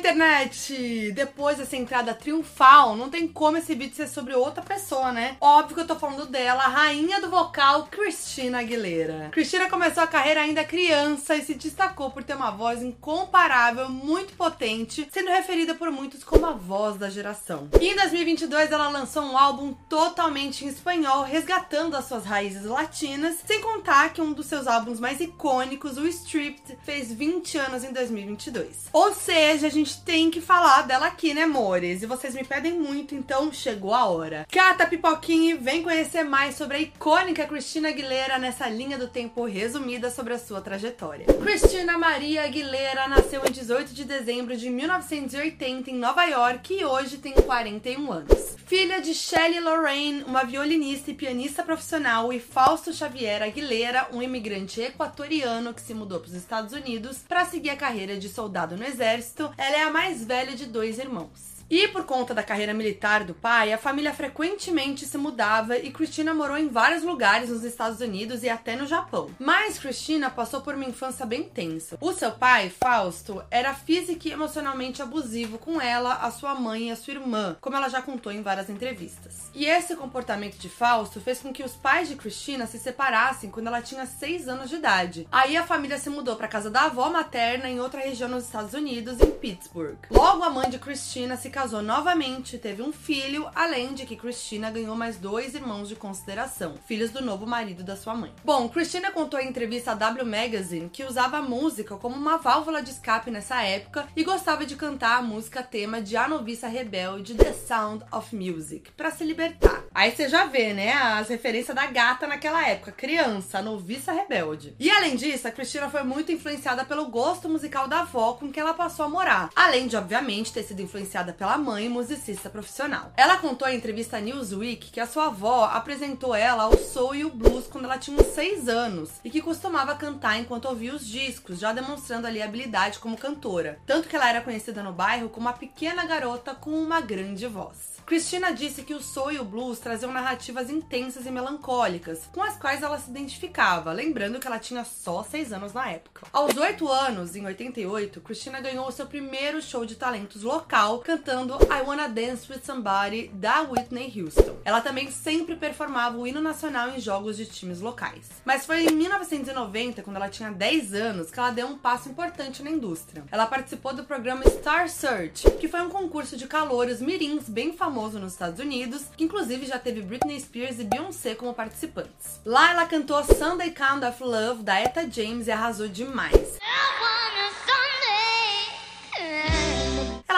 internet! Depois dessa entrada triunfal, não tem como esse vídeo ser sobre outra pessoa, né? Óbvio que eu tô falando dela, a rainha do vocal, Christina Aguilera. Christina começou a carreira ainda criança e se destacou por ter uma voz incomparável, muito potente, sendo referida por muitos como a voz da geração. E em 2022 ela lançou um álbum totalmente em espanhol, resgatando as suas raízes latinas, sem contar que um dos seus álbuns mais icônicos, o Stripped, fez 20 anos em 2022. Ou seja, a gente tem que falar dela aqui, né, amores? E vocês me pedem muito, então chegou a hora. Cata pipoquinha e vem conhecer mais sobre a icônica Cristina Aguilera nessa linha do tempo resumida sobre a sua trajetória. Cristina Maria Aguilera nasceu em 18 de dezembro de 1980 em Nova York e hoje tem 41 anos. Filha de Shelley Lorraine, uma violinista e pianista profissional, e Fausto Xavier Aguilera, um imigrante equatoriano que se mudou para os Estados Unidos para seguir a carreira de soldado no exército, ela é a mais velha de dois irmãos. E por conta da carreira militar do pai, a família frequentemente se mudava e Christina morou em vários lugares nos Estados Unidos e até no Japão. Mas Christina passou por uma infância bem tensa. O seu pai, Fausto, era físico e emocionalmente abusivo com ela, a sua mãe e a sua irmã, como ela já contou em várias entrevistas. E esse comportamento de Fausto fez com que os pais de Christina se separassem quando ela tinha 6 anos de idade. Aí a família se mudou para casa da avó materna em outra região nos Estados Unidos, em Pittsburgh. Logo a mãe de Christina se casou novamente, teve um filho, além de que Christina ganhou mais dois irmãos de consideração, filhos do novo marido da sua mãe. Bom, Christina contou em entrevista à W Magazine que usava a música como uma válvula de escape nessa época e gostava de cantar a música tema de A Noviça Rebelde, The Sound of Music, para se libertar. Aí você já vê, né, as referências da gata naquela época, criança, a noviça rebelde. E além disso, a Christina foi muito influenciada pelo gosto musical da avó com que ela passou a morar, além de, obviamente, ter sido influenciada pela mãe, musicista profissional. Ela contou em entrevista à Newsweek que a sua avó apresentou ela ao soul e o blues quando ela tinha uns 6 anos e que costumava cantar enquanto ouvia os discos, já demonstrando ali habilidade como cantora. Tanto que ela era conhecida no bairro como uma pequena garota com uma grande voz. Christina disse que o soul e o blues traziam narrativas intensas e melancólicas, com as quais ela se identificava, lembrando que ela tinha só 6 anos na época. Aos 8 anos, em 88, Christina ganhou seu primeiro show de talentos local, cantando I Wanna Dance With Somebody, da Whitney Houston. Ela também sempre performava o hino nacional em jogos de times locais. Mas foi em 1990, quando ela tinha 10 anos, que ela deu um passo importante na indústria. Ela participou do programa Star Search, que foi um concurso de calouros mirins bem famoso famoso nos Estados Unidos, que inclusive já teve Britney Spears e Beyoncé como participantes. Lá ela cantou Sunday Kind of Love da Etta James e arrasou demais.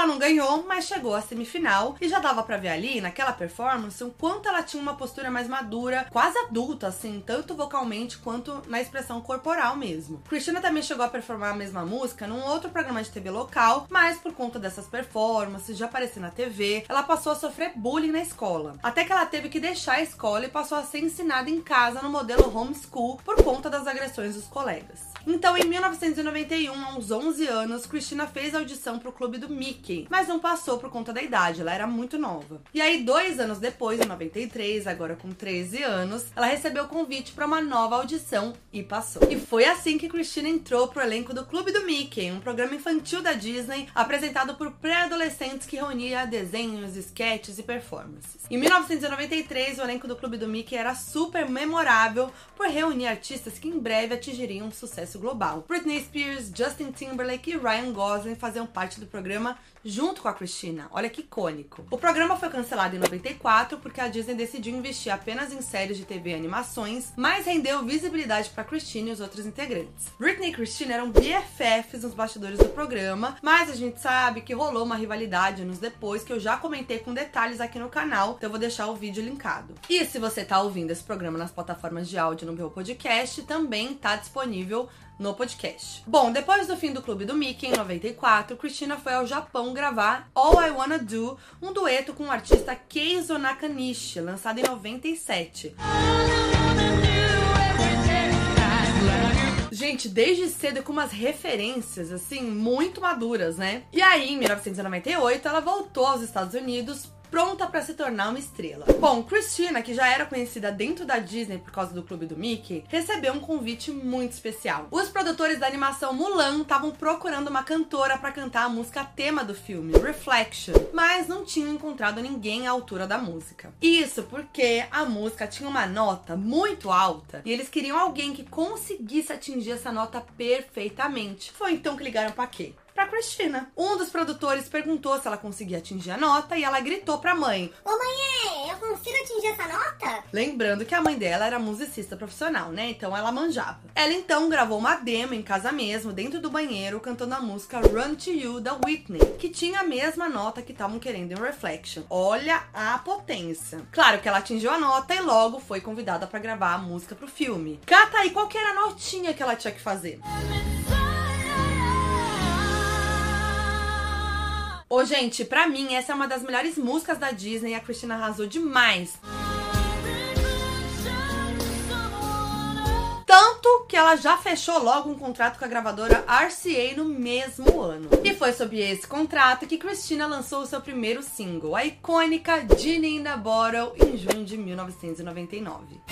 Ela não ganhou, mas chegou à semifinal e já dava para ver ali naquela performance o quanto ela tinha uma postura mais madura, quase adulta, assim, tanto vocalmente quanto na expressão corporal mesmo. Cristina também chegou a performar a mesma música num outro programa de TV local, mas por conta dessas performances, de aparecer na TV, ela passou a sofrer bullying na escola. Até que ela teve que deixar a escola e passou a ser ensinada em casa no modelo homeschool por conta das agressões dos colegas. Então, em 1991, aos 11 anos, Cristina fez audição pro clube do Mickey, mas não passou por conta da idade, ela era muito nova. E aí, dois anos depois, em 93, agora com 13 anos, ela recebeu o convite para uma nova audição e passou. E foi assim que Cristina entrou pro elenco do Clube do Mickey, um programa infantil da Disney apresentado por pré-adolescentes que reunia desenhos, sketches e performances. Em 1993, o elenco do Clube do Mickey era super memorável por reunir artistas que em breve atingiriam um sucesso sucesso global. Britney Spears, Justin Timberlake e Ryan Gosling faziam parte do programa junto com a Christina. Olha que icônico. O programa foi cancelado em 94 porque a Disney decidiu investir apenas em séries de TV e animações, mas rendeu visibilidade para Christina e os outros integrantes. Britney e Christina eram BFFs nos bastidores do programa, mas a gente sabe que rolou uma rivalidade anos depois que eu já comentei com detalhes aqui no canal, então eu vou deixar o vídeo linkado. E se você tá ouvindo esse programa nas plataformas de áudio no meu podcast, também tá disponível no podcast. Bom, depois do fim do Clube do Mickey, em 94, Christina foi ao Japão gravar All I Wanna Do, um dueto com o artista Keizo Nakanishi, lançado em 97. Gente, desde cedo com umas referências, assim, muito maduras, né? E aí, em 1998, ela voltou aos Estados Unidos pronta para se tornar uma estrela. Bom, Christina, que já era conhecida dentro da Disney por causa do clube do Mickey, recebeu um convite muito especial. Os produtores da animação Mulan estavam procurando uma cantora para cantar a música tema do filme, Reflection, mas não tinham encontrado ninguém à altura da música. Isso porque a música tinha uma nota muito alta e eles queriam alguém que conseguisse atingir essa nota perfeitamente. Foi então que ligaram para quê? Pra Cristina. Um dos produtores perguntou se ela conseguia atingir a nota e ela gritou pra mãe: Ô mãe, eu consigo atingir essa nota? Lembrando que a mãe dela era musicista profissional, né? Então ela manjava. Ela então gravou uma demo em casa mesmo, dentro do banheiro, cantando a música Run to You da Whitney, que tinha a mesma nota que estavam querendo em Reflection. Olha a potência. Claro que ela atingiu a nota e logo foi convidada para gravar a música pro filme. Cata aí, qual que era a notinha que ela tinha que fazer? Ô, gente, pra mim, essa é uma das melhores músicas da Disney e a Christina arrasou demais. Tanto que ela já fechou logo um contrato com a gravadora RCA no mesmo ano. E foi sob esse contrato que Christina lançou o seu primeiro single, a icônica Genie in the Bottle, em junho de 1999.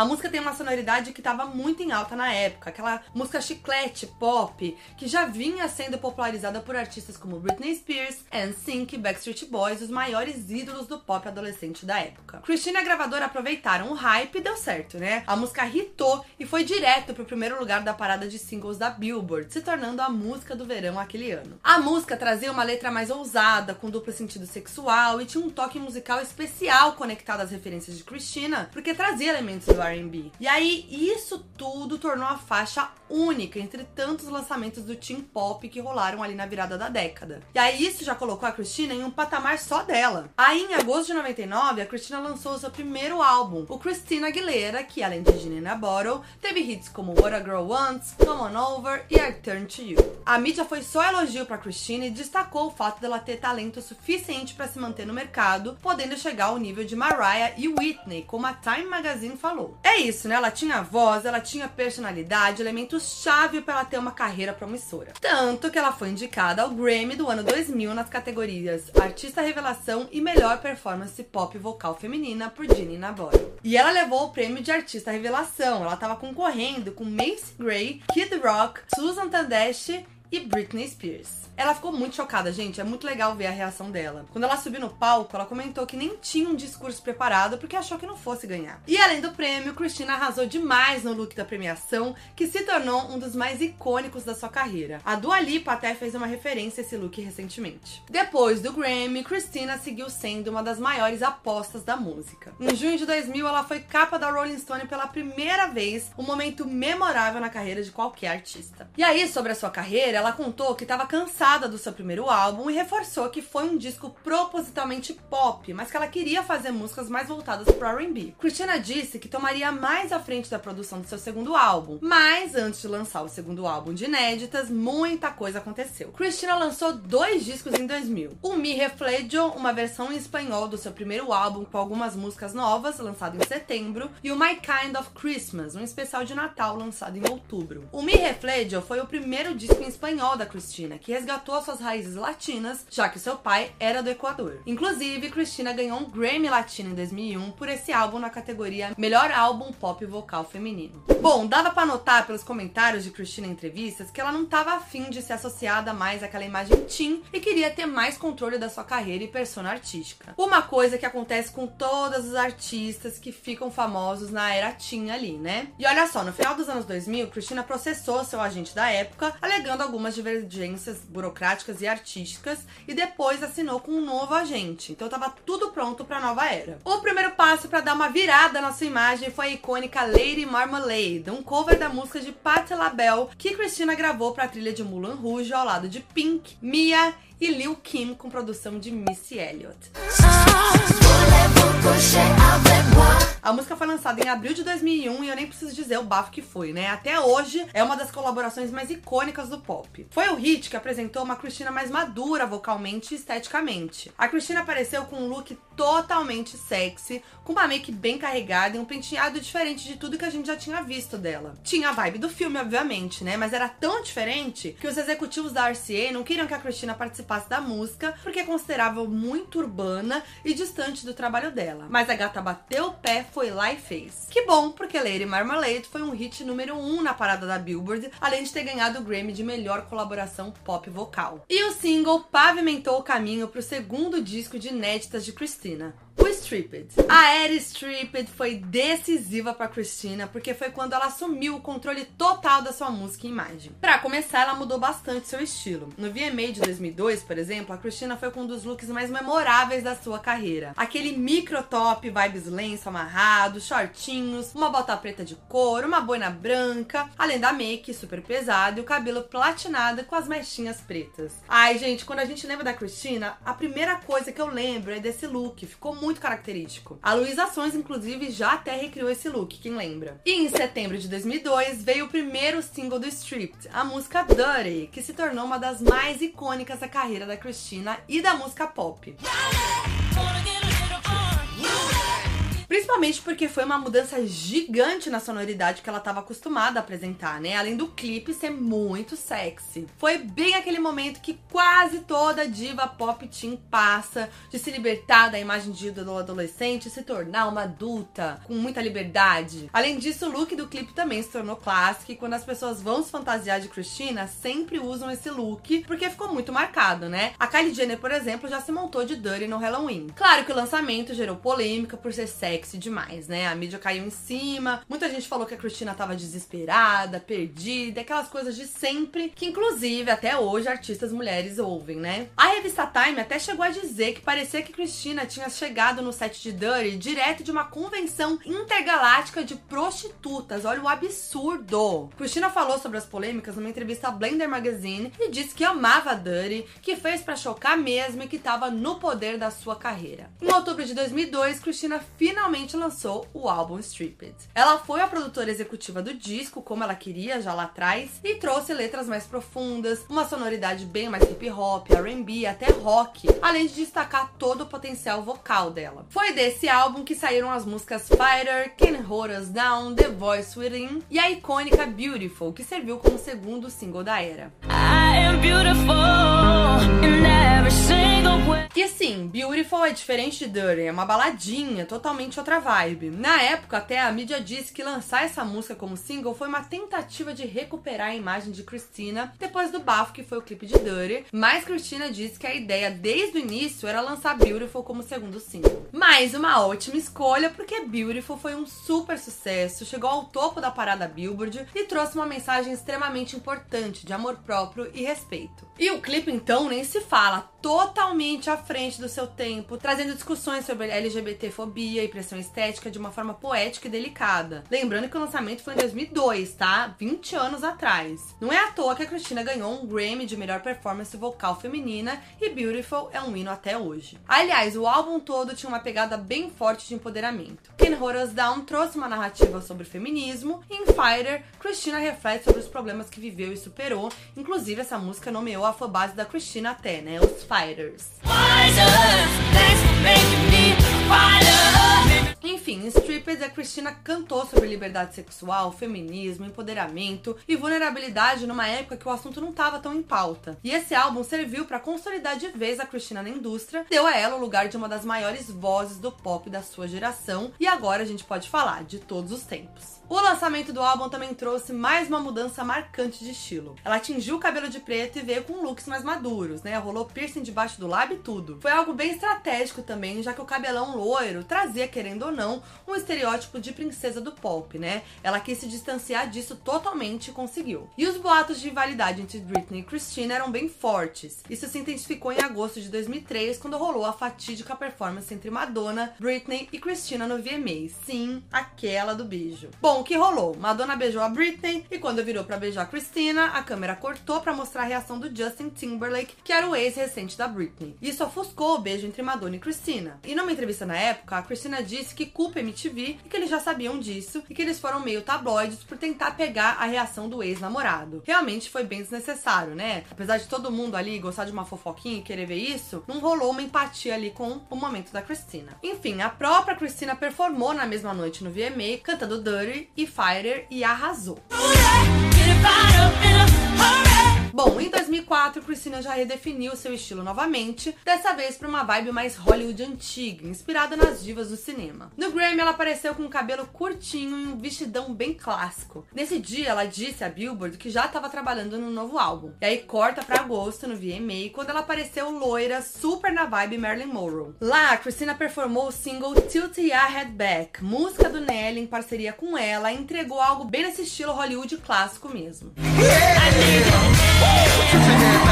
A música tem uma sonoridade que estava muito em alta na época, aquela música chiclete pop que já vinha sendo popularizada por artistas como Britney Spears, NSYNC, Backstreet Boys, os maiores ídolos do pop adolescente da época. Christina e a gravadora aproveitaram o hype e deu certo, né? A música hitou e foi direto pro primeiro lugar da parada de singles da Billboard, se tornando a música do verão aquele ano. A música trazia uma letra mais ousada, com duplo sentido sexual e tinha um toque musical especial conectado às referências de Christina, porque trazia elementos do R&B. E aí isso tudo tornou a faixa única entre tantos lançamentos do teen pop que rolaram ali na virada da década. E aí isso já colocou a Christina em um patamar só dela. Aí em agosto de 99, a Christina lançou seu primeiro álbum, o Christina Aguilera, que além de Genie na Bottle, teve hits como What a Girl Wants, Come On Over e I Turn to You. A mídia foi só elogio para Christina e destacou o fato dela ter talento suficiente para se manter no mercado, podendo chegar ao nível de Mariah e Whitney, como a Time Magazine falou. É isso, né? Ela tinha voz, ela tinha personalidade, elementos-chave para ela ter uma carreira promissora. Tanto que ela foi indicada ao Grammy do ano 2000 nas categorias Artista Revelação e Melhor Performance Pop Vocal Feminina por Ginny Navarro. E ela levou o prêmio de Artista Revelação. Ela estava concorrendo com Macy Gray, Kid Rock, Susan Tandeschi e Britney Spears. Ela ficou muito chocada, gente. É muito legal ver a reação dela. Quando ela subiu no palco, ela comentou que nem tinha um discurso preparado porque achou que não fosse ganhar. E além do prêmio, Christina arrasou demais no look da premiação, que se tornou um dos mais icônicos da sua carreira. A Dua Lipa até fez uma referência a esse look recentemente. Depois do Grammy, Christina seguiu sendo uma das maiores apostas da música. Em junho de 2000, ela foi capa da Rolling Stone pela primeira vez, um momento memorável na carreira de qualquer artista. E aí, sobre a sua carreira, ela contou que estava cansada do seu primeiro álbum e reforçou que foi um disco propositalmente pop, mas que ela queria fazer músicas mais voltadas para R&B. Christina disse que tomaria mais à frente da produção do seu segundo álbum, mas antes de lançar o segundo álbum de inéditas, muita coisa aconteceu. Christina lançou dois discos em 2000. O Mi Reflejo, uma versão em espanhol do seu primeiro álbum com algumas músicas novas, lançado em setembro, e o My Kind of Christmas, um especial de Natal lançado em outubro. O Mi Reflejo foi o primeiro disco em espanhol da Christina, que resgatou suas raízes latinas, já que seu pai era do Equador. Inclusive, Christina ganhou um Grammy Latino em 2001 por esse álbum na categoria Melhor Álbum Pop Vocal Feminino. Bom, dava para notar pelos comentários de Christina em entrevistas que ela não estava afim de ser associada mais àquela imagem teen e queria ter mais controle da sua carreira e persona artística. Uma coisa que acontece com todos os artistas que ficam famosos na era teen ali, né? E olha só, no final dos anos 2000, Christina processou seu agente da época, alegando algumas divergências burocráticas e artísticas e depois assinou com um novo agente. Então estava tudo pronto para a nova era. O primeiro passo para dar uma virada na sua imagem foi a icônica Lady Marmalade, um cover da música de Patti LaBelle que Christina gravou para a trilha de Mulan Rouge ao lado de Pink, Mia e Lil Kim com produção de Missy Elliott. A música foi lançada em abril de 2001 e eu nem preciso dizer o bafo que foi, né? Até hoje é uma das colaborações mais icônicas do pop. Foi o hit que apresentou uma Christina mais madura vocalmente e esteticamente. A Christina apareceu com um look totalmente sexy, com uma make bem carregada e um penteado diferente de tudo que a gente já tinha visto dela. Tinha a vibe do filme, obviamente, né? Mas era tão diferente que os executivos da RCA não queriam que a Christina participasse da música porque consideravam muito urbana e distante do trabalho dela. Mas a gata bateu o pé, foi lá e fez. Que bom, porque Lady Marmalade foi um hit número 1 um na parada da Billboard, além de ter ganhado o Grammy de melhor colaboração pop vocal. E o single pavimentou o caminho para o segundo disco de inéditas de Christina, medicina. O Stripped. A era Stripped foi decisiva para Christina porque foi quando ela assumiu o controle total da sua música e imagem. Para começar, ela mudou bastante seu estilo. No VMA de 2002, por exemplo, a Christina foi com um dos looks mais memoráveis da sua carreira. Aquele micro top vibes lenço amarrado, shortinhos, uma bota preta de couro, uma boina branca, além da make super pesada e o cabelo platinado com as mechinhas pretas. Ai, gente, quando a gente lembra da Christina, a primeira coisa que eu lembro é desse look. Ficou muito característico. A Luísa Sons, inclusive, já até recriou esse look, quem lembra? E em setembro de 2002 veio o primeiro single do Stripped, a música Dirty, que se tornou uma das mais icônicas da carreira da Christina e da música pop. Principalmente porque foi uma mudança gigante na sonoridade que ela estava acostumada a apresentar, né? Além do clipe ser muito sexy. Foi bem aquele momento que quase toda diva pop teen passa de se libertar da imagem de ídolo adolescente e se tornar uma adulta com muita liberdade. Além disso, o look do clipe também se tornou clássico e quando as pessoas vão se fantasiar de Christina, sempre usam esse look porque ficou muito marcado, né? A Kylie Jenner, por exemplo, já se montou de Dirty no Halloween. Claro que o lançamento gerou polêmica por ser sexy sexy demais, né? A mídia caiu em cima, muita gente falou que a Cristina tava desesperada, perdida, aquelas coisas de sempre, que inclusive até hoje artistas mulheres ouvem, né? A revista Time até chegou a dizer que parecia que Cristina tinha chegado no set de Dirty direto de uma convenção intergaláctica de prostitutas. Olha o absurdo! Cristina falou sobre as polêmicas numa entrevista à Blender Magazine e disse que amava Dirty, que fez para chocar mesmo e que tava no poder da sua carreira. Em outubro de 2002, Cristina finalmente finalmente lançou o álbum Stripped. Ela foi a produtora executiva do disco, como ela queria já lá atrás, e trouxe letras mais profundas, uma sonoridade bem mais hip hop, R&B, até rock, além de destacar todo o potencial vocal dela. Foi desse álbum que saíram as músicas Fighter, Can Hold Us Down, The Voice Within e a icônica Beautiful, que serviu como segundo single da era. I am beautiful in every single way. E assim, Beautiful é diferente de Dirty, é uma baladinha, totalmente outra vibe. Na época, até a mídia disse que lançar essa música como single foi uma tentativa de recuperar a imagem de Christina depois do bafo que foi o clipe de Dirty, mas Christina disse que a ideia desde o início era lançar Beautiful como segundo single. Mais uma ótima escolha, porque Beautiful foi um super sucesso, chegou ao topo da parada Billboard e trouxe uma mensagem extremamente importante de amor próprio e respeito. E o clipe então nem se fala, totalmente à frente do seu tempo, trazendo discussões sobre LGBTfobia e pressão estética de uma forma poética e delicada. Lembrando que o lançamento foi em 2002, tá? 20 anos atrás. Não é à toa que a Cristina ganhou um Grammy de melhor performance vocal feminina e Beautiful é um hino até hoje. Aliás, o álbum todo tinha uma pegada bem forte de empoderamento. Hold Us Down trouxe uma narrativa sobre feminismo e em Fighter, Cristina reflete sobre os problemas que viveu e superou. Inclusive, essa música nomeou a fanbase da Cristina até, né? Os Fighters. wiser. Thanks for making me wiser. Enfim, em Strippers, a Christina cantou sobre liberdade sexual, feminismo, empoderamento e vulnerabilidade numa época que o assunto não estava tão em pauta. E esse álbum serviu para consolidar de vez a Christina na indústria, deu a ela o lugar de uma das maiores vozes do pop da sua geração e agora a gente pode falar de todos os tempos. O lançamento do álbum também trouxe mais uma mudança marcante de estilo. Ela tingiu o cabelo de preto e veio com looks mais maduros, né? Rolou piercing debaixo do lábio e tudo. Foi algo bem estratégico também, já que o cabelão loiro trazia, querendo ou não, um estereótipo de princesa do pop, né? Ela quis se distanciar disso totalmente e conseguiu. E os boatos de rivalidade entre Britney e Christina eram bem fortes. Isso se intensificou em agosto de 2003, quando rolou a fatídica performance entre Madonna, Britney e Christina no VMA. Sim, aquela do beijo. Bom, o que rolou? Madonna beijou a Britney e quando virou para beijar Christina, a câmera cortou para mostrar a reação do Justin Timberlake, que era o ex recente da Britney. Isso ofuscou o beijo entre Madonna e Christina. E numa entrevista na época, a Christina disse que culpa MTV e que eles já sabiam disso e que eles foram meio tabloides por tentar pegar a reação do ex-namorado. Realmente foi bem desnecessário, né? Apesar de todo mundo ali gostar de uma fofoquinha e querer ver isso, não rolou uma empatia ali com o momento da Christina. Enfim, a própria Christina performou na mesma noite no VMA, cantando Dirty e Fighter e arrasou. Bom, em 2004, Christina já redefiniu seu estilo novamente, dessa vez para uma vibe mais Hollywood antiga, inspirada nas divas do cinema. No Grammy, ela apareceu com um cabelo curtinho e um vestidão bem clássico. Nesse dia, ela disse a Billboard que já estava trabalhando no novo álbum. E aí corta para agosto no VMA, quando ela apareceu loira, super na vibe Marilyn Monroe. Lá, Christina performou o single Tilt Ya Head Back, música do Nelly em parceria com ela, e entregou algo bem nesse estilo Hollywood clássico mesmo. 我就是你。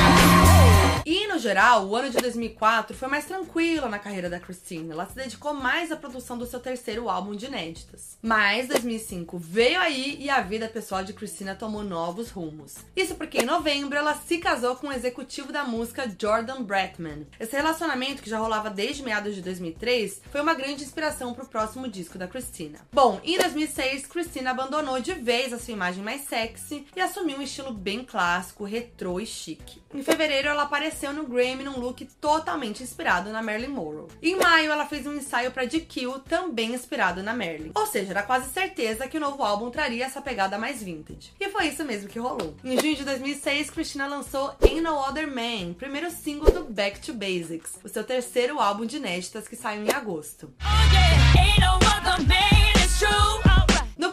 E no geral, o ano de 2004 foi mais tranquilo na carreira da Christine. Ela se dedicou mais à produção do seu terceiro álbum de inéditas. Mas 2005 veio aí e a vida pessoal de Christina tomou novos rumos. Isso porque em novembro ela se casou com o executivo da música Jordan Bretman. Esse relacionamento que já rolava desde meados de 2003 foi uma grande inspiração para o próximo disco da Christina. Bom, em 2006 Christina abandonou de vez a sua imagem mais sexy e assumiu um estilo bem clássico, retrô e chique. Em fevereiro ela apareceu apareceu no Grammy num look totalmente inspirado na Marilyn Monroe. Em maio, ela fez um ensaio para GQ, também inspirado na Marilyn. Ou seja, era quase certeza que o novo álbum traria essa pegada mais vintage. E foi isso mesmo que rolou. Em junho de 2006, Christina lançou Ain't No Other Man, primeiro single do Back to Basics, o seu terceiro álbum de inéditas que saiu em agosto. Oh, yeah,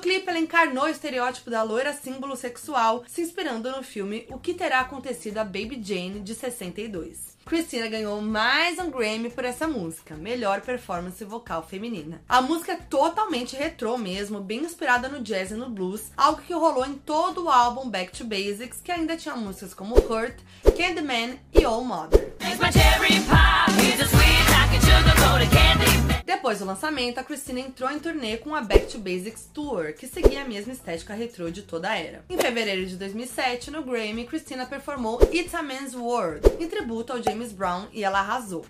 clipe, ela encarnou o estereótipo da loira símbolo sexual, se inspirando no filme O que Terá Acontecido a Baby Jane, de 62. Christina ganhou mais um Grammy por essa música, melhor performance vocal feminina. A música é totalmente retrô mesmo, bem inspirada no jazz e no blues, algo que rolou em todo o álbum Back to Basics, que ainda tinha músicas como Hurt, Candyman e All Mother. Depois do lançamento, a Christina entrou em turnê com a Back to Basics Tour, que seguia a mesma estética retrô de toda a era. Em fevereiro de 2007, no Grammy, Christina performou It's a Man's World, em tributo ao James Brown, e ela arrasou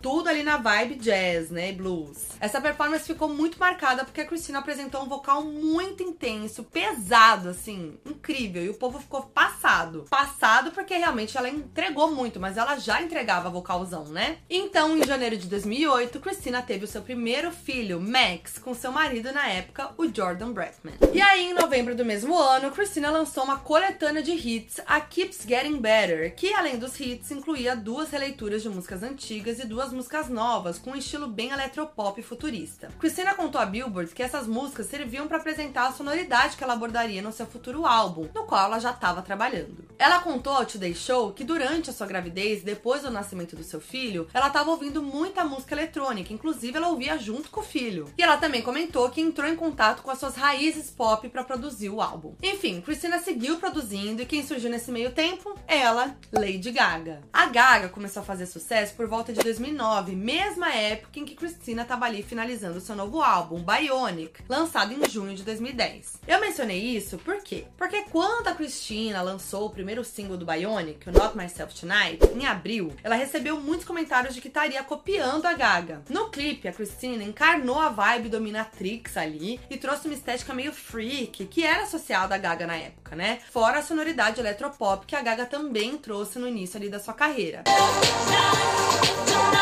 tudo ali na vibe jazz, né, blues. Essa performance ficou muito marcada porque a Christina apresentou um vocal muito intenso, pesado, assim, incrível, e o povo ficou passado. Passado porque realmente ela entregou muito, mas ela já entregava vocalzão, né? Então, em janeiro de 2008, Christina teve o seu primeiro filho, Max, com seu marido na época, o Jordan Bretman. E aí, em novembro do mesmo ano, Christina lançou uma coletânea de hits, a Keeps Getting Better, que além dos hits incluía duas releituras de músicas antigas e duas músicas novas, com um estilo bem eletropop futurista. Christina contou a Billboard que essas músicas serviam para apresentar a sonoridade que ela abordaria no seu futuro álbum, no qual ela já estava trabalhando. Ela contou ao Today Show que durante a sua gravidez, depois do nascimento do seu filho, ela estava ouvindo muita música eletrônica, inclusive ela ouvia junto com o filho. E ela também comentou que entrou em contato com as suas raízes pop para produzir o álbum. Enfim, Christina seguiu produzindo e quem surgiu nesse meio tempo? Ela, Lady Gaga. A Gaga começou a fazer sucesso por volta de 2009 2009, mesma época em que Christina estava ali finalizando seu novo álbum, Bionic, lançado em junho de 2010. Eu mencionei isso por quê? Porque quando a Christina lançou o primeiro single do Bionic, o Not Myself Tonight, em abril, ela recebeu muitos comentários de que estaria copiando a Gaga. No clipe, a Christina encarnou a vibe dominatrix ali e trouxe uma estética meio freak, que era associada à Gaga na época, né? Fora a sonoridade eletropop que a Gaga também trouxe no início ali da sua carreira.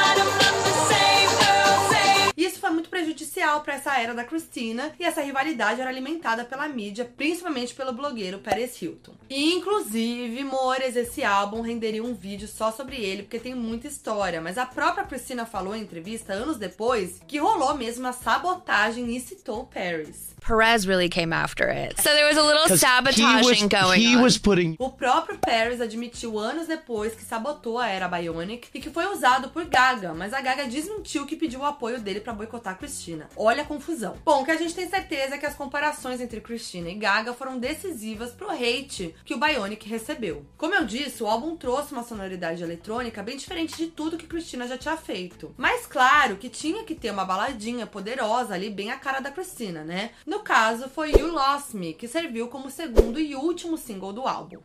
what I'm about to say. Foi muito prejudicial para essa era da Christina e essa rivalidade era alimentada pela mídia, principalmente pelo blogueiro Paris Hilton. E, inclusive, Mores, esse álbum renderia um vídeo só sobre ele, porque tem muita história, mas a própria Christina falou em entrevista anos depois que rolou mesmo uma sabotagem e citou Paris. Perez really came after it. So there was a little sabotaging he was, going he on. was putting O próprio Paris admitiu anos depois que sabotou a era Bionic e que foi usado por Gaga, mas a Gaga desmentiu que pediu o apoio dele pra boicotar a Christina. Olha a confusão. Bom, o que a gente tem certeza é que as comparações entre Christina e Gaga foram decisivas pro hate que o Bionic recebeu. Como eu disse, o álbum trouxe uma sonoridade eletrônica bem diferente de tudo que Christina já tinha feito. Mas claro que tinha que ter uma baladinha poderosa ali, bem a cara da Christina, né? No caso, foi You Lost Me, que serviu como segundo e último single do álbum.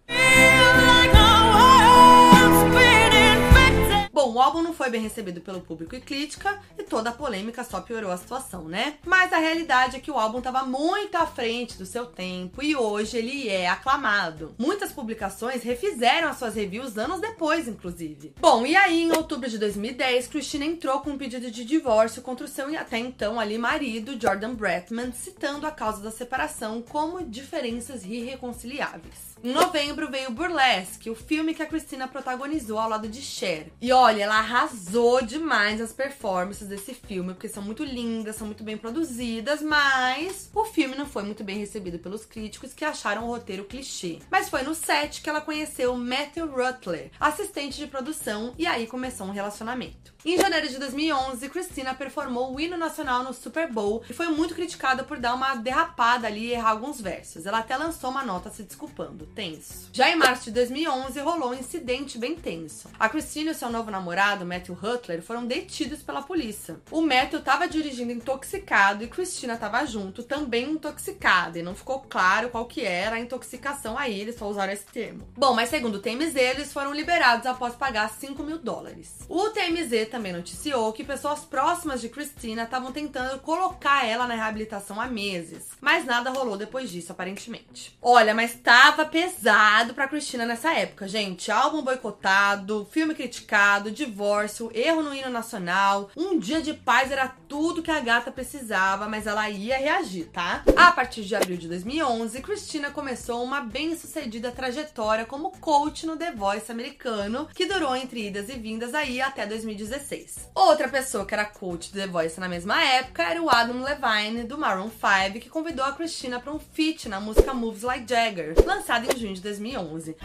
Bem recebido pelo público e crítica, e toda a polêmica só piorou a situação, né? Mas a realidade é que o álbum estava muito à frente do seu tempo e hoje ele é aclamado. Muitas publicações refizeram as suas reviews anos depois, inclusive. Bom, e aí em outubro de 2010, Christina entrou com um pedido de divórcio contra o seu até então ali marido, Jordan Bretman, citando a causa da separação como diferenças irreconciliáveis. Em novembro veio Burlesque, o filme que a Christina protagonizou ao lado de Cher. E olha, ela arrasou demais nas performances desse filme, porque são muito lindas, são muito bem produzidas, mas o filme não foi muito bem recebido pelos críticos que acharam o roteiro clichê. Mas foi no set que ela conheceu Matthew Rutler, assistente de produção, e aí começou um relacionamento. Em janeiro de 2011, Christina performou o hino nacional no Super Bowl e foi muito criticada por dar uma derrapada ali e errar alguns versos. Ela até lançou uma nota se desculpando. Tenso. Já em março de 2011, rolou um incidente bem tenso. A Christina e seu novo namorado, Matthew Rutler, foram detidos pela polícia. O Matthew estava dirigindo intoxicado e Christina estava junto, também intoxicada, e não ficou claro qual que era a intoxicação aí, eles só usaram esse termo. Bom, mas segundo o TMZ, eles foram liberados após pagar 5 mil dólares. O TMZ também noticiou que pessoas próximas de Christina estavam tentando colocar ela na reabilitação há meses, mas nada rolou depois disso, aparentemente. Olha, mas tava pesado pra Christina nessa época, gente. Álbum boicotado, filme criticado, divórcio, erro no hino nacional, um dia de paz era tudo que a gata precisava, mas ela ia reagir, tá? A partir de abril de 2011, Christina começou uma bem-sucedida trajetória como coach no The Voice americano, que durou entre idas e vindas aí até 2016. Outra pessoa que era coach do The Voice na mesma época era o Adam Levine, do Maroon 5, que convidou a Christina para um feat na música Moves Like Jagger, lançada em junho de 2011.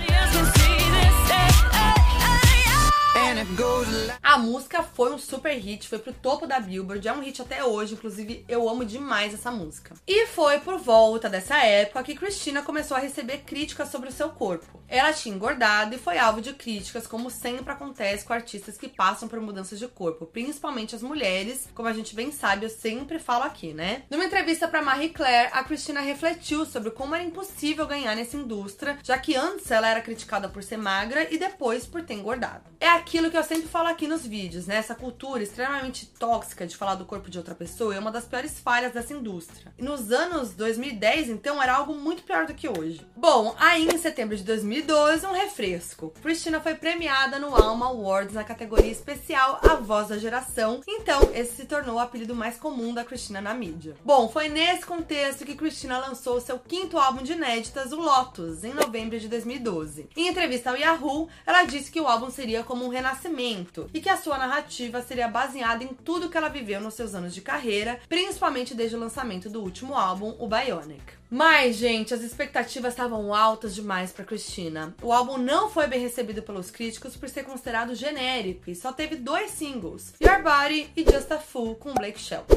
A música foi um super hit, foi pro topo da Billboard, é um hit até hoje, inclusive eu amo demais essa música. E foi por volta dessa época que Christina começou a receber críticas sobre o seu corpo. Ela tinha engordado e foi alvo de críticas, como sempre acontece com artistas que passam por mudanças de corpo, principalmente as mulheres, como a gente bem sabe, eu sempre falo aqui, né? Numa entrevista para Marie Claire, a Christina refletiu sobre como era impossível ganhar nessa indústria, já que antes ela era criticada por ser magra e depois por ter engordado. É aquilo que eu sempre falo aqui nos vídeos, né? Essa cultura extremamente tóxica de falar do corpo de outra pessoa é uma das piores falhas dessa indústria. E nos anos 2010, então, era algo muito pior do que hoje. Bom, aí em setembro de 2012, um refresco. Christina foi premiada no Alma Awards na categoria especial A Voz da Geração, então esse se tornou o apelido mais comum da Christina na mídia. Bom, foi nesse contexto que Christina lançou seu quinto álbum de inéditas, o Lotus, em novembro de 2012. Em entrevista ao Yahoo, ela disse que o álbum seria como um renascimento e que a sua narrativa seria baseada em tudo que ela viveu nos seus anos de carreira, principalmente desde o lançamento do último álbum, o Bionic. Mas, gente, as expectativas estavam altas demais para Christina. O álbum não foi bem recebido pelos críticos por ser considerado genérico e só teve dois singles: Your Body e Just a Fool com Blake Shelton.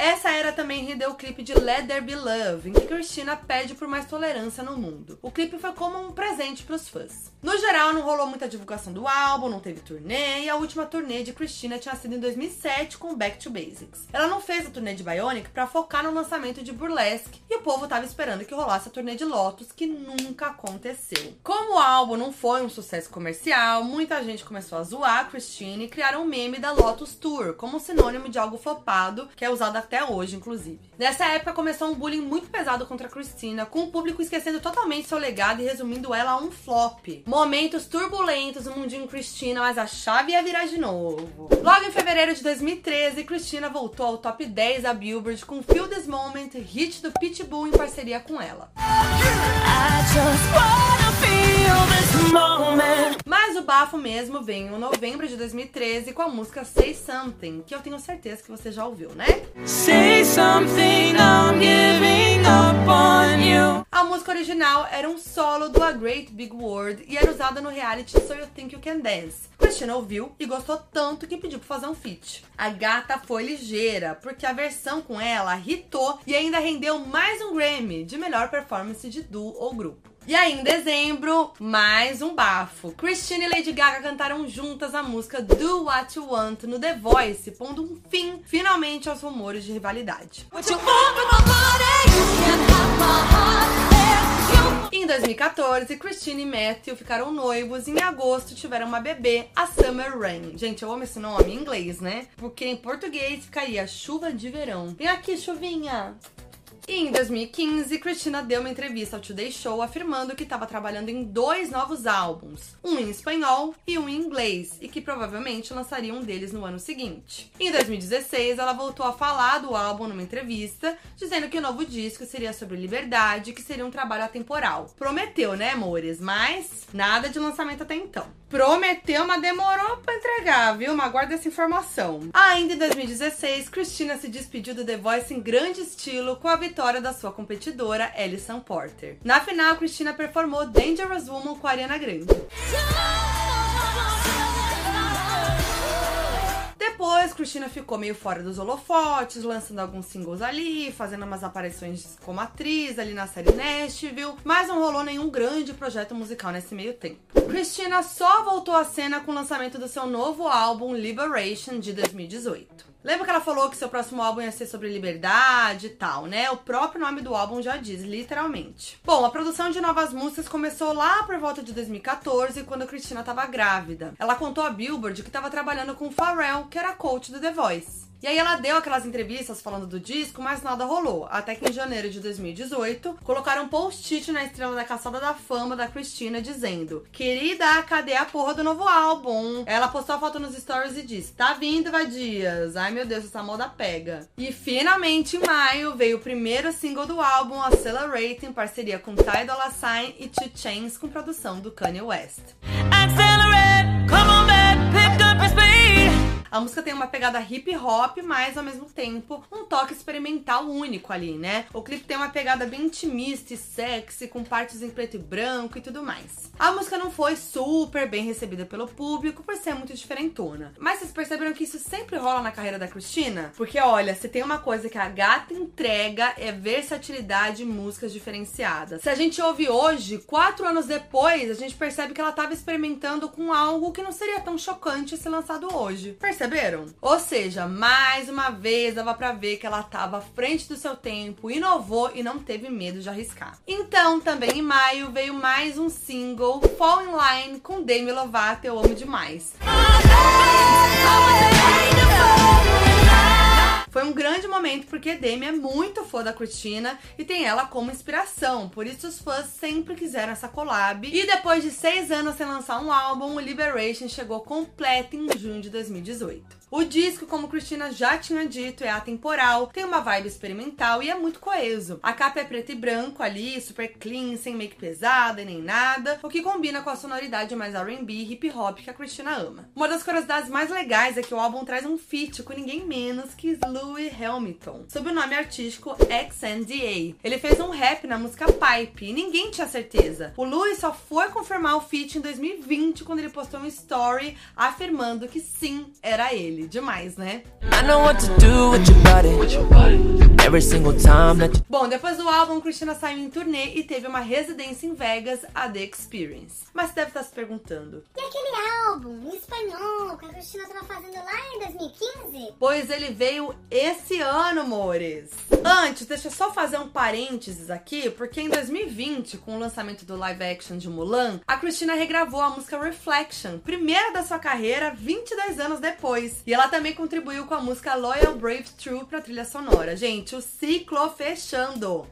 Essa era também rendeu o clipe de Let There Be Love, em que Christina pede por mais tolerância no mundo. O clipe foi como um presente pros fãs. No geral, não rolou muita divulgação do álbum, não teve turnê, e a última turnê de Christina tinha sido em 2007 com Back to Basics. Ela não fez a turnê de Bionic pra focar no lançamento de Burlesque, e o povo tava esperando que rolasse a turnê de Lotus, que nunca aconteceu. Como o álbum não foi um sucesso comercial, muita gente começou a zoar a Christina e criaram um meme da Lotus Tour, como sinônimo de algo flopado, que é usado até hoje, inclusive. Nessa época começou um bullying muito pesado contra a Christina, com o público esquecendo totalmente seu legado e resumindo ela a um flop. Momentos turbulentos no mundinho Christina, mas a chave ia virar de novo. Logo em fevereiro de 2013, Christina voltou ao top 10 da Billboard com Feel This Moment, hit do Pitbull em parceria com ela. Mas o bafo mesmo vem em novembro de 2013 com a música Say Something, que eu tenho certeza que você já ouviu, né? Say something, I'm giving up on you. A música original era um solo do A Great Big World e era usada no reality So You Think You Can Dance. Christina ouviu e gostou tanto que pediu pra fazer um feat. A gata foi ligeira, porque a versão com ela hitou e ainda rendeu mais um Grammy de melhor performance de duo ou grupo. E aí, em dezembro, mais um bafo. Christina e Lady Gaga cantaram juntas a música Do What You Want no The Voice, pondo um fim, finalmente, aos rumores de rivalidade. Em 2014, Christine e Matthew ficaram noivos e em agosto tiveram uma bebê, a Summer Rain. Gente, eu amo esse nome em inglês, né? Porque em português ficaria chuva de verão. Vem aqui, chuvinha! E em 2015, Christina deu uma entrevista ao Today Show afirmando que estava trabalhando em dois novos álbuns, um em espanhol e um em inglês, e que provavelmente lançaria um deles no ano seguinte. Em 2016, ela voltou a falar do álbum numa entrevista, dizendo que o novo disco seria sobre liberdade que seria um trabalho atemporal. Prometeu, né, amores? Mas nada de lançamento até então. Prometeu, mas demorou pra entregar, viu? Mas guarda essa informação. Ainda em 2016, Christina se despediu do The Voice em grande estilo com a vitória da sua competidora, Alison Porter. Na final, Christina performou Dangerous Woman com a Ariana Grande. Depois, Christina ficou meio fora dos holofotes, lançando alguns singles ali, fazendo umas aparições como atriz ali na série Nashville, mas não rolou nenhum grande projeto musical nesse meio tempo. Christina só voltou à cena com o lançamento do seu novo álbum Liberation de 2018. Lembra que ela falou que seu próximo álbum ia ser sobre liberdade e tal, né? O próprio nome do álbum já diz, literalmente. Bom, a produção de novas músicas começou lá por volta de 2014, quando Cristina estava grávida. Ela contou a Billboard que estava trabalhando com o Pharrell, que era coach do The Voice. E aí ela deu aquelas entrevistas falando do disco, mas nada rolou. Até que em janeiro de 2018, colocaram um post-it na estrela da caçada da fama da Cristina dizendo: Querida, cadê a porra do novo álbum? Ela postou a foto nos stories e disse: Tá vindo, Vadias. Ai meu Deus, essa moda pega. E finalmente, em maio, veio o primeiro single do álbum, Accelerate, em parceria com Ty Dolla Sign e Two Chainz, com produção do Kanye West. A música tem uma pegada hip hop, mas ao mesmo tempo um toque experimental único ali, né? O clipe tem uma pegada bem intimista e sexy, com partes em preto e branco e tudo mais. A música não foi super bem recebida pelo público por ser muito diferentona. Mas vocês perceberam que isso sempre rola na carreira da Cristina? Porque olha, se tem uma coisa que a gata entrega é versatilidade e músicas diferenciadas. Se a gente ouve hoje, quatro anos depois, a gente percebe que ela estava experimentando com algo que não seria tão chocante se lançado hoje. Perceberam? Ou seja, mais uma vez dava pra ver que ela tava à frente do seu tempo, inovou e não teve medo de arriscar. Então, também em maio veio mais um single, Fall in Line, com Demi Lovato, eu amo demais. Foi um grande momento porque Demi é muito fã da Christina e tem ela como inspiração, por isso os fãs sempre quiseram essa collab. E depois de seis anos sem lançar um álbum, o Liberation chegou completo em junho de 2018. O disco, como Christina já tinha dito, é atemporal, tem uma vibe experimental e é muito coeso. A capa é preto e branco ali, super clean, sem make pesada e nem nada, o que combina com a sonoridade mais R&B e hip hop que a Christina ama. Uma das curiosidades mais legais é que o álbum traz um feat com ninguém menos que Louis Hamilton, sob o nome artístico XNDA. Ele fez um rap na música Pipe e ninguém tinha certeza. O Louis só foi confirmar o feat em 2020 quando ele postou um story afirmando que sim, era ele. Demais, né? I know what to do with your body. Every single time that you Bom, depois do álbum, Christina saiu em turnê e teve uma residência em Vegas, a The Experience. Mas você deve estar se perguntando, E aquele álbum em espanhol que a Cristina tava fazendo lá em 2015? pois ele veio esse ano, amores. Antes, deixa eu só fazer um parênteses aqui, porque em 2020, com o lançamento do live action de Mulan, a Christina regravou a música Reflection, primeira da sua carreira, 22 anos depois. E ela também contribuiu com a música Loyal Brave True pra trilha sonora. Gente, o ciclo fechando.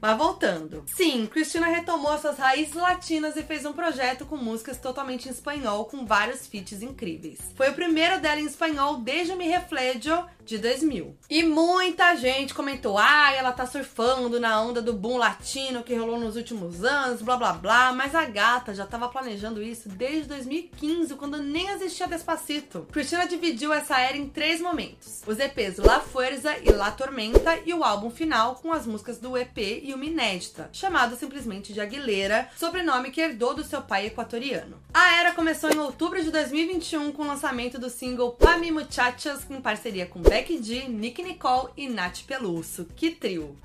Mas voltando. Sim, Cristina retomou suas raízes latinas e fez um projeto com músicas totalmente em espanhol, com vários feats incríveis. Foi o primeiro dela em espanhol desde Mi Reflejo, de 2000. E muita gente comentou: ah, ela tá surfando na onda do boom latino que rolou nos últimos anos, blá blá blá. Mas a gata já tava planejando isso desde 2015, quando nem existia Despacito. Cristina dividiu essa era em três momentos: os EPs La Fuerza e La Tormenta, e o álbum final com as músicas do EP e uma inédita, chamado simplesmente de Aguilera, sobrenome que herdou do seu pai equatoriano. A era começou em outubro de 2021 com o lançamento do single Pa Mi Muchachas em parceria com Becky G, Nick Nicole e Nath Peluso. Que trio!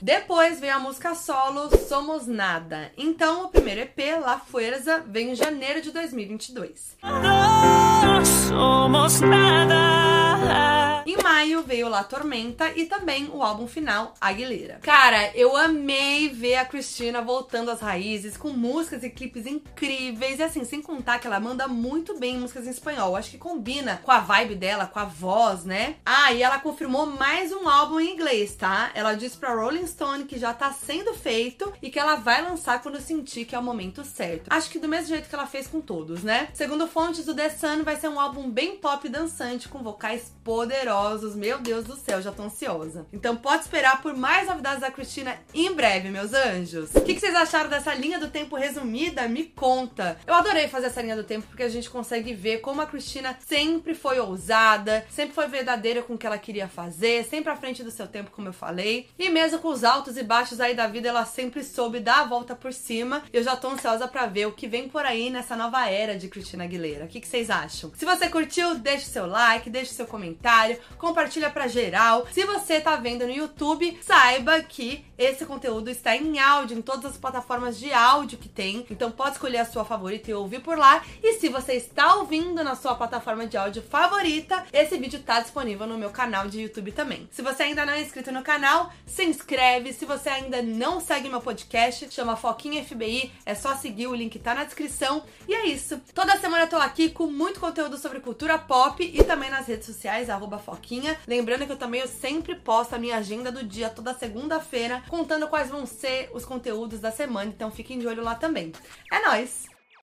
Depois veio a música solo Somos Nada. Então, o primeiro EP, La Fuerza, veio em janeiro de 2022. No somos nada. Maio veio La Tormenta e também o álbum final, Aguilera. Cara, eu amei ver a Cristina voltando às raízes com músicas e clipes incríveis. E assim, sem contar que ela manda muito bem músicas em espanhol. Acho que combina com a vibe dela, com a voz, né? Ah, e ela confirmou mais um álbum em inglês, tá? Ela disse pra Rolling Stone que já tá sendo feito e que ela vai lançar quando sentir que é o momento certo. Acho que do mesmo jeito que ela fez com todos, né? Segundo fontes do The Sun, vai ser um álbum bem pop dançante com vocais poderosos. Meu Deus do céu, já tô ansiosa. Então pode esperar por mais novidades da Cristina em breve, meus anjos. O que, que vocês acharam dessa linha do tempo resumida? Me conta. Eu adorei fazer essa linha do tempo porque a gente consegue ver como a Cristina sempre foi ousada, sempre foi verdadeira com o que ela queria fazer, sempre à frente do seu tempo, como eu falei. E mesmo com os altos e baixos aí da vida, ela sempre soube dar a volta por cima. Eu já tô ansiosa pra ver o que vem por aí nessa nova era de Cristina Aguilera. O que, que vocês acham? Se você curtiu, deixe seu like, deixe seu comentário, compartilha pra geral. Se você tá vendo no YouTube, saiba que esse conteúdo está em áudio em todas as plataformas de áudio que tem. Então pode escolher a sua favorita e ouvir por lá. E se você está ouvindo na sua plataforma de áudio favorita, esse vídeo tá disponível no meu canal de YouTube também. Se você ainda não é inscrito no canal, se inscreve. Se você ainda não segue meu podcast, chama Foquinha FBI, é só seguir, o link tá na descrição. E é isso. Toda semana eu tô aqui com muito conteúdo sobre cultura pop e também nas redes sociais, Foquinha. Lembrando que eu também eu sempre posto a minha agenda do dia toda segunda-feira, contando quais vão ser os conteúdos da semana, então fiquem de olho lá também. É nóis!